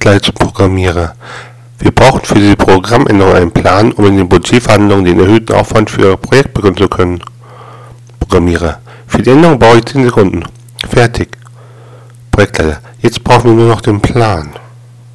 gleich zum Programmierer. Wir brauchen für diese Programmänderung einen Plan, um in den Budgetverhandlungen den erhöhten Aufwand für Ihr Projekt begründen zu können. Programmierer. Für die Änderung brauche ich 10 Sekunden. Fertig. Projektleiter. Jetzt brauchen wir nur noch den Plan.